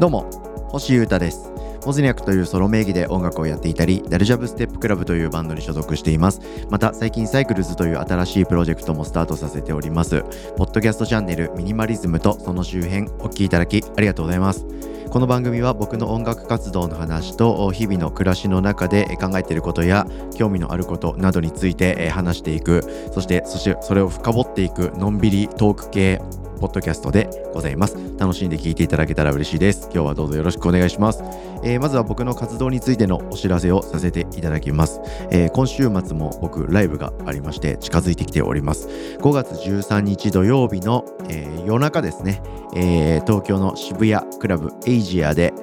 どうも星優太です。モズニャクというソロ名義で音楽をやっていたりダルジャブステップクラブというバンドに所属しています。また最近サイクルズという新しいプロジェクトもスタートさせております。ポッドキャストチャンネルミニマリズムとその周辺お聴きいただきありがとうございます。この番組は僕の音楽活動の話と日々の暮らしの中で考えていることや興味のあることなどについて話していく。そしてそしてそれを深掘っていくのんびりトーク系。ポッドキャストでございます。楽しんで聞いていただけたら嬉しいです。今日はどうぞよろしくお願いします。えー、まずは僕の活動についてのお知らせをさせていただきます。えー、今週末も僕ライブがありまして近づいてきております。5月13日土曜日の、えー、夜中ですね、え東京の渋谷クラブエイジアで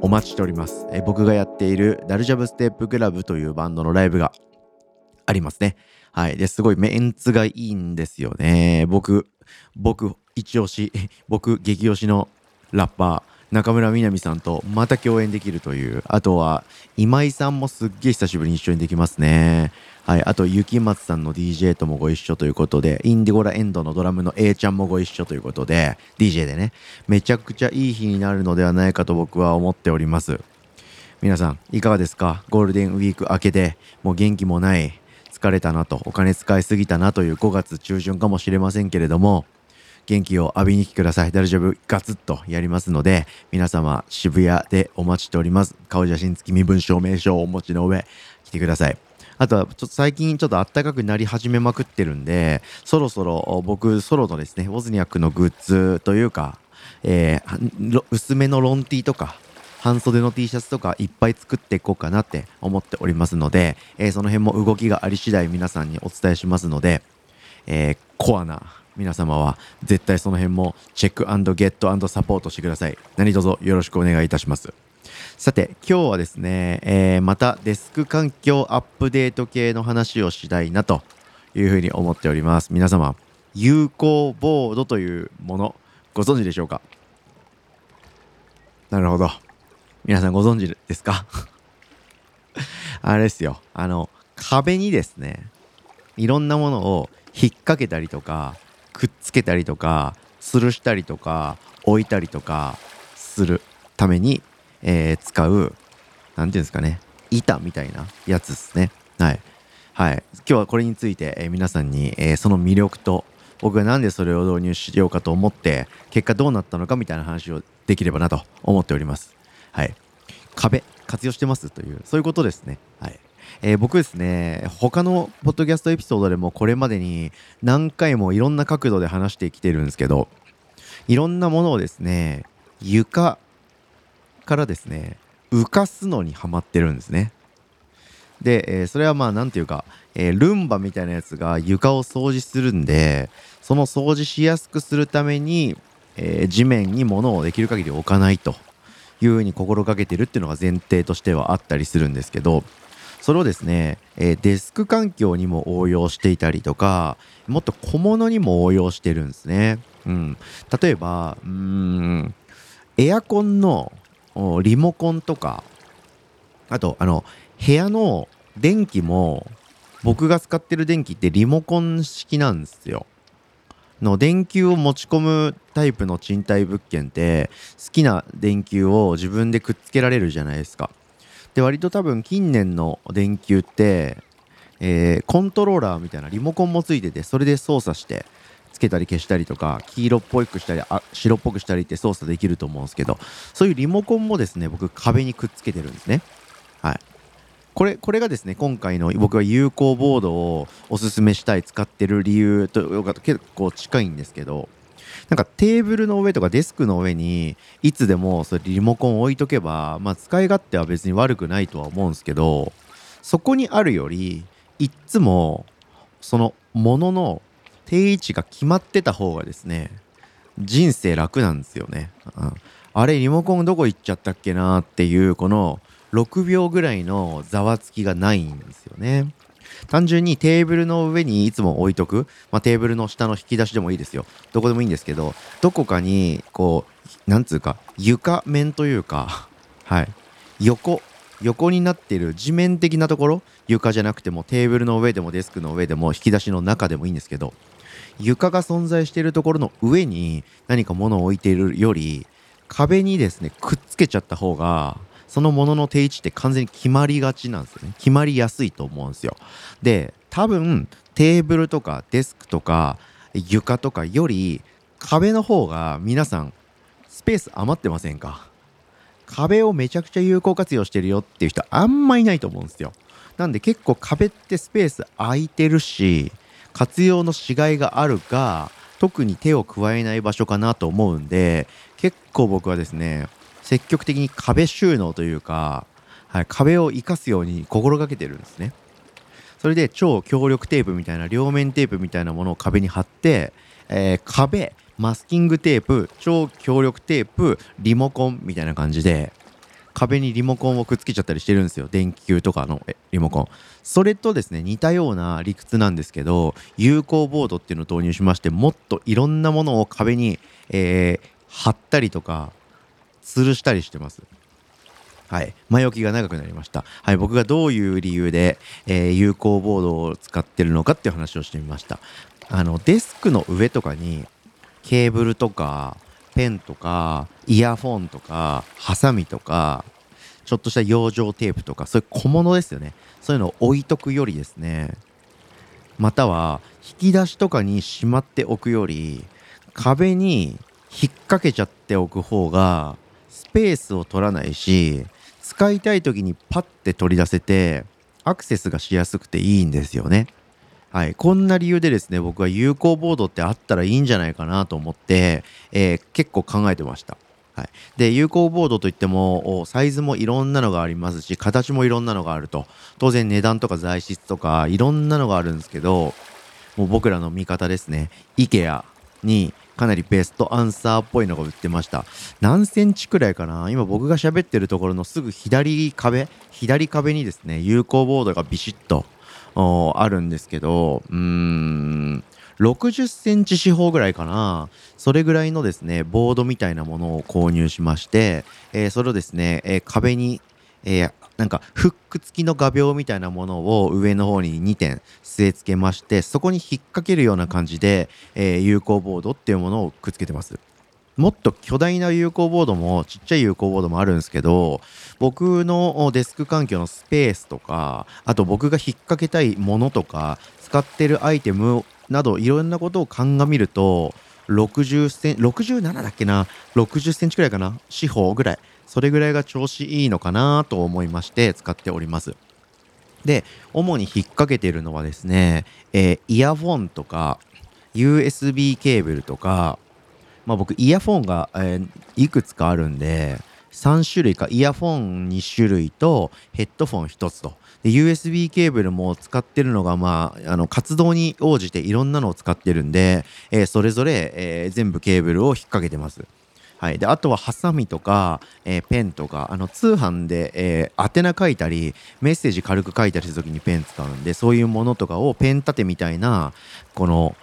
お待ちしております。え僕がやっているダルジャブステップクラブというバンドのライブがありますね。はい。で、すごいメンツがいいんですよね。僕、僕、一押し、僕、激推しのラッパー、中村みなみさんとまた共演できるという。あとは、今井さんもすっげえ久しぶりに一緒にできますね。はい。あと、雪松さんの DJ ともご一緒ということで、インディゴラエンドのドラムの A ちゃんもご一緒ということで、DJ でね、めちゃくちゃいい日になるのではないかと僕は思っております。皆さん、いかがですか？ゴールデンウィーク明けで、もう元気もない、疲れたなと、お金使いすぎたなという5月中旬かもしれませんけれども、元気を浴びに来てください。大丈夫ガツッとやりますので、皆様渋谷でお待ちしております。顔写真付き身分証明書をお持ちの上、来てください。あとは、ちょっと最近ちょっと暖かくなり始めまくってるんで、そろそろ僕ソロのですね、ウォズニャックのグッズというか、えー、薄めのロンティーとか、半袖の T シャツとかいっぱい作っていこうかなって思っておりますので、えー、その辺も動きがあり次第皆さんにお伝えしますので、えー、コアな皆様は絶対その辺もチェックゲットサポートしてください。何卒よろしくお願いいたします。さて、今日はですね、えー、またデスク環境アップデート系の話をしたいなというふうに思っております。皆様、有効ボードというもの、ご存知でしょうか？なるほど。皆さんご存知ですか？あれですよ。あの、壁にですね、いろんなものを引っ掛けたりとか、くっつけたりとか、吊るしたりとか、置いたりとかするために、えー、使う、何ていうんですかね、板みたいなやつですね。はい。はい。今日はこれについて、えー、皆さんに、えー、その魅力と、僕がなんでそれを導入しようかと思って、結果どうなったのかみたいな話をできればなと思っております。はい。壁、活用してますという、そういうことですね。はい。えー、僕ですね、他のポッドキャストエピソードでもこれまでに何回もいろんな角度で話してきてるんですけど、いろんなものをですね、床からですね、浮かすのにはまってるんですね。で、えー、それはまあ何て言うか、えー、ルンバみたいなやつが床を掃除するんで、その掃除しやすくするために、え、地面に物をできる限り置かないと。いうふうに心がけてるっていうのが前提としてはあったりするんですけどそれをですね、えー、デスク環境にも応用していたりとかもっと小物にも応用してるんですね。うん、例えばうんエアコンのリモコンとかあとあの部屋の電気も僕が使ってる電気ってリモコン式なんですよ。の電球を持ち込むタイプの賃貸物件って好きな電球を自分でくっつけられるじゃないですか。で割と多分近年の電球って、えー、コントローラーみたいなリモコンもついててそれで操作してつけたり消したりとか黄色っぽくしたりあ白っぽくしたりって操作できると思うんですけどそういうリモコンもですね僕壁にくっつけてるんですね。はいこれこれがですね今回の僕が有効ボードをおすすめしたい使ってる理由と結構近いんですけどなんかテーブルの上とかデスクの上にいつでもそれリモコン置いとけば、まあ、使い勝手は別に悪くないとは思うんですけどそこにあるよりいっつもそのものの定位置が決まってた方がですね人生楽なんですよね、うん、あれリモコンどこ行っちゃったっけなっていうこの6秒ぐらいのざわつきがないんですよね。単純にテーブルの上にいつも置いとく、まあ、テーブルの下の引き出しでもいいですよ。どこでもいいんですけど、どこかに、こう、なんつうか、床面というか、はい、横、横になってる地面的なところ、床じゃなくてもテーブルの上でもデスクの上でも引き出しの中でもいいんですけど、床が存在しているところの上に何か物を置いているより、壁にですねくっつけちゃった方がそのものの定位置って完全に決まりがちなんですよね。決まりやすいと思うんですよ。で多分テーブルとかデスクとか床とかより壁の方が皆さんスペース余ってませんか？壁をめちゃくちゃ有効活用してるよっていう人あんまいないと思うんですよ。なんで結構壁ってスペース空いてるし活用のしがいがあるが特に手を加えない場所かなと思うんで結構僕はですね積極的に壁収納というか、はい、壁を生かすように心がけてるんですね。それで超強力テープみたいな両面テープみたいなものを壁に貼って、えー、壁マスキングテープ超強力テープリモコンみたいな感じで壁にリモコンをくっつけちゃったりしてるんですよ電球とかのリモコンそれとですね似たような理屈なんですけど有効ボードっていうのを導入しましてもっといろんなものを壁に、えー、貼ったりとか吊るしたりしてます。はい、前置きが長くなりました。はい、僕がどういう理由で、えー、有効ボードを使ってるのかっていう話をしてみました。あのデスクの上とかにケーブルとかペンとかイヤフォンとかハサミとかちょっとした養生テープとかそういう小物ですよねそういうのを置いとくよりですねまたは引き出しとかにしまっておくより壁に引っ掛けちゃっておく方がペースを取らないし使いたい時にパッて取り出せてアクセスがしやすくていいんですよね。はい、こんな理由でですね僕は有効ボードってあったらいいんじゃないかなと思って、えー、結構考えてました。はい、で有効ボードといってもサイズもいろんなのがありますし形もいろんなのがあると当然値段とか材質とかいろんなのがあるんですけどもう僕らの味方ですね IKEA にかなりベストアンサーっぽいのが売ってました。何センチくらいかな？今僕が喋ってるところのすぐ左壁左壁にですね有効ボードがビシッとあるんですけどうーん60センチ四方ぐらいかな？それぐらいのですねボードみたいなものを購入しまして、えー、それをですね、えー、壁に、えー、なんかフック付きの画鋲みたいなものを上の方に2点据え付けましてそこに引っ掛けるような感じで、えー、有効ボードっていうものをくっつけてます。もっと巨大な有効ボードもちっちゃい有効ボードもあるんですけど僕のデスク環境のスペースとかあと僕が引っ掛けたいものとか使ってるアイテムなどいろんなことを鑑みると60セン67だっけな？60センチくらいかな？四方ぐらい。それぐらいが調子いいのかなと思いまして使っておりますで主に引っ掛けてるのはですね、えー、イヤフォンとか USB ケーブルとかまあ僕イヤフォンが、えー、いくつかあるんで3種類かイヤフォン2種類とヘッドフォン1つとで USB ケーブルも使ってるのが、まあ、あの活動に応じていろんなのを使ってるんで、えー、それぞれ、え、全部ケーブルを引っ掛けてます。はい、であとはハサミとか、えー、ペンとかあの通販で、えー、宛名書いたりメッセージ軽く書いたりする時にペン使うんでそういうものとかをペン立てみたいなこの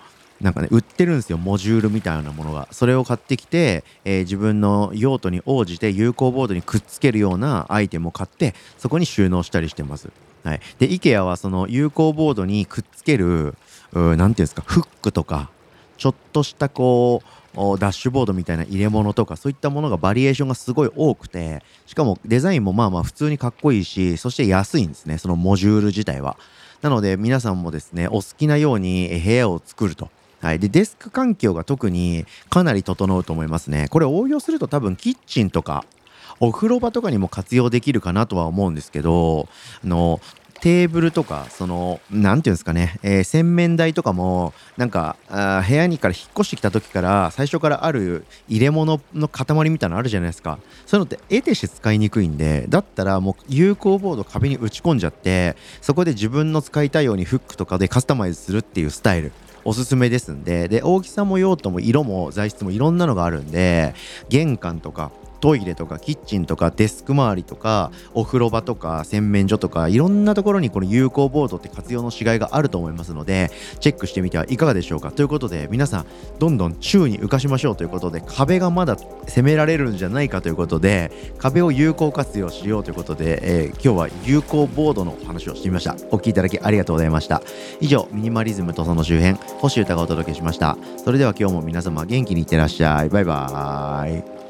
なんかね売ってるんですよ。モジュールみたいなものが。それを買ってきて、えー、自分の用途に応じて有効ボードにくっつけるようなアイテムを買ってそこに収納したりしてます。はい、で IKEA はその有効ボードにくっつける何ていうんですかフックとかちょっとしたこうダッシュボードみたいな入れ物とかそういったものがバリエーションがすごい多くてしかもデザインもまあまあ普通にかっこいいしそして安いんですねそのモジュール自体は。なので皆さんもですねお好きなように部屋を作ると。はい、でデスク環境が特にかなり整うと思いますね。これ応用すると多分キッチンとかお風呂場とかにも活用できるかなとは思うんですけどあのテーブルとかその何て言うんですかね、えー、洗面台とかもなんかあ部屋にから引っ越してきた時から最初からある入れ物の塊みたいなのあるじゃないですか。そういうのって得てして使いにくいんでだったらもう有効ボード壁に打ち込んじゃってそこで自分の使いたいようにフックとかでカスタマイズするっていうスタイルおすすめですんで。で大きさも用途も色も材質もいろんなのがあるんで玄関とかトイレとかキッチンとかデスク周りとかお風呂場とか洗面所とかいろんなところにこの有効ボードって活用のしがいがあると思いますのでチェックしてみてはいかがでしょうか。ということで皆さんどんどん宙に浮かしましょうということで壁がまだ攻められるんじゃないかということで壁を有効活用しようということで、えー、今日は有効ボードの話をしてみました。お聴きいただきありがとうございました。以上ミニマリズムとその周辺星歌がお届けしました。それでは今日も皆様元気にいってらっしゃい。バイバーイ。